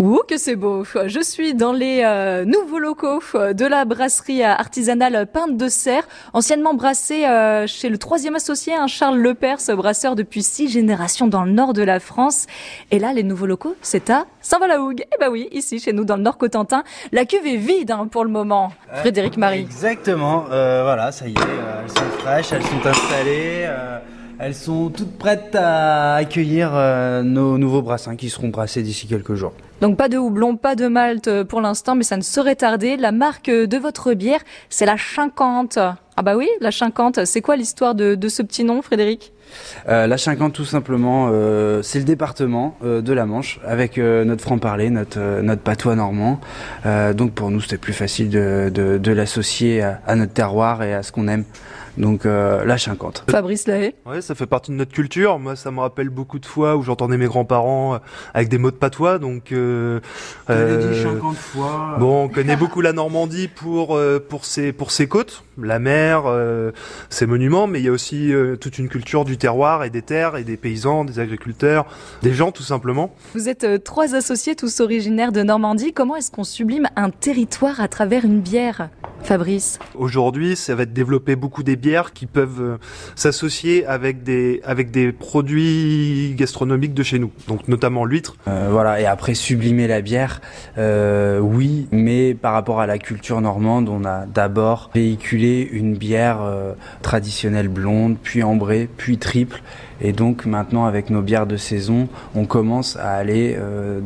Ouh, que c'est beau. Je suis dans les euh, nouveaux locaux de la brasserie artisanale Pinte de Serre, anciennement brassée euh, chez le troisième associé, hein, Charles Lepers, brasseur depuis six générations dans le nord de la France. Et là, les nouveaux locaux, c'est à Saint-Valahougue. Eh ben oui, ici, chez nous, dans le nord Cotentin. La cuve est vide hein, pour le moment. Frédéric Marie. Exactement. Euh, voilà, ça y est, elles sont fraîches, elles sont installées. Elles sont toutes prêtes à accueillir euh, nos nouveaux brassins qui seront brassés d'ici quelques jours. Donc pas de houblon, pas de malt euh, pour l'instant, mais ça ne saurait tarder. La marque de votre bière, c'est la 50. Ah bah oui, la 50. C'est quoi l'histoire de, ce petit nom, Frédéric? Euh, La 50, tout simplement, c'est le département de la Manche avec notre franc-parler, notre, notre patois normand. donc pour nous, c'était plus facile de, l'associer à notre terroir et à ce qu'on aime. Donc euh, la 50. Fabrice Lahaye Ouais, ça fait partie de notre culture. Moi, ça me rappelle beaucoup de fois où j'entendais mes grands-parents euh, avec des mots de patois. Donc, euh, euh, dit 50 fois. Bon, on connaît beaucoup la Normandie pour euh, pour ses pour ses côtes, la mer, ses monuments, mais il y a aussi toute une culture du terroir et des terres et des paysans, des agriculteurs, des gens tout simplement. Vous êtes trois associés tous originaires de Normandie. Comment est-ce qu'on sublime un territoire à travers une bière? Fabrice. Aujourd'hui, ça va être développer beaucoup des bières qui peuvent euh, s'associer avec des avec des produits gastronomiques de chez nous, donc notamment l'huître. Euh, voilà, et après sublimer la bière, euh, oui, mais par rapport à la culture normande, on a d'abord véhiculé une bière traditionnelle blonde, puis ambrée, puis triple, et donc maintenant avec nos bières de saison, on commence à aller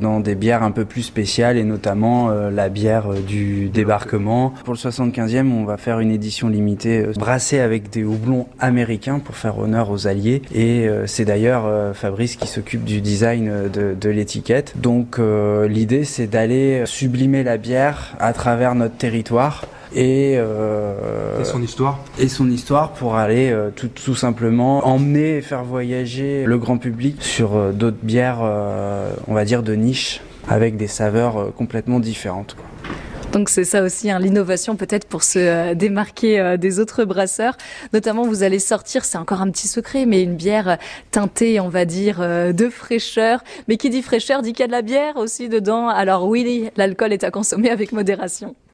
dans des bières un peu plus spéciales, et notamment la bière du débarquement. Pour le 60 15e, on va faire une édition limitée euh, brassée avec des houblons américains pour faire honneur aux alliés. Et euh, c'est d'ailleurs euh, Fabrice qui s'occupe du design de, l'étiquette. Donc l'idée, c'est d'aller sublimer la bière à travers notre territoire. Et, et, son histoire et son histoire pour aller tout, tout, simplement emmener et faire voyager le grand public sur d'autres bières on va dire de niche avec des saveurs complètement différentes quoi. Donc c'est ça aussi, hein, l'innovation peut-être pour se euh, démarquer euh, des autres brasseurs. Notamment, vous allez sortir, c'est encore un petit secret, mais une bière teintée, on va dire, euh, de fraîcheur. Mais qui dit fraîcheur dit qu'il y a de la bière aussi dedans. Alors oui, l'alcool est à consommer avec modération.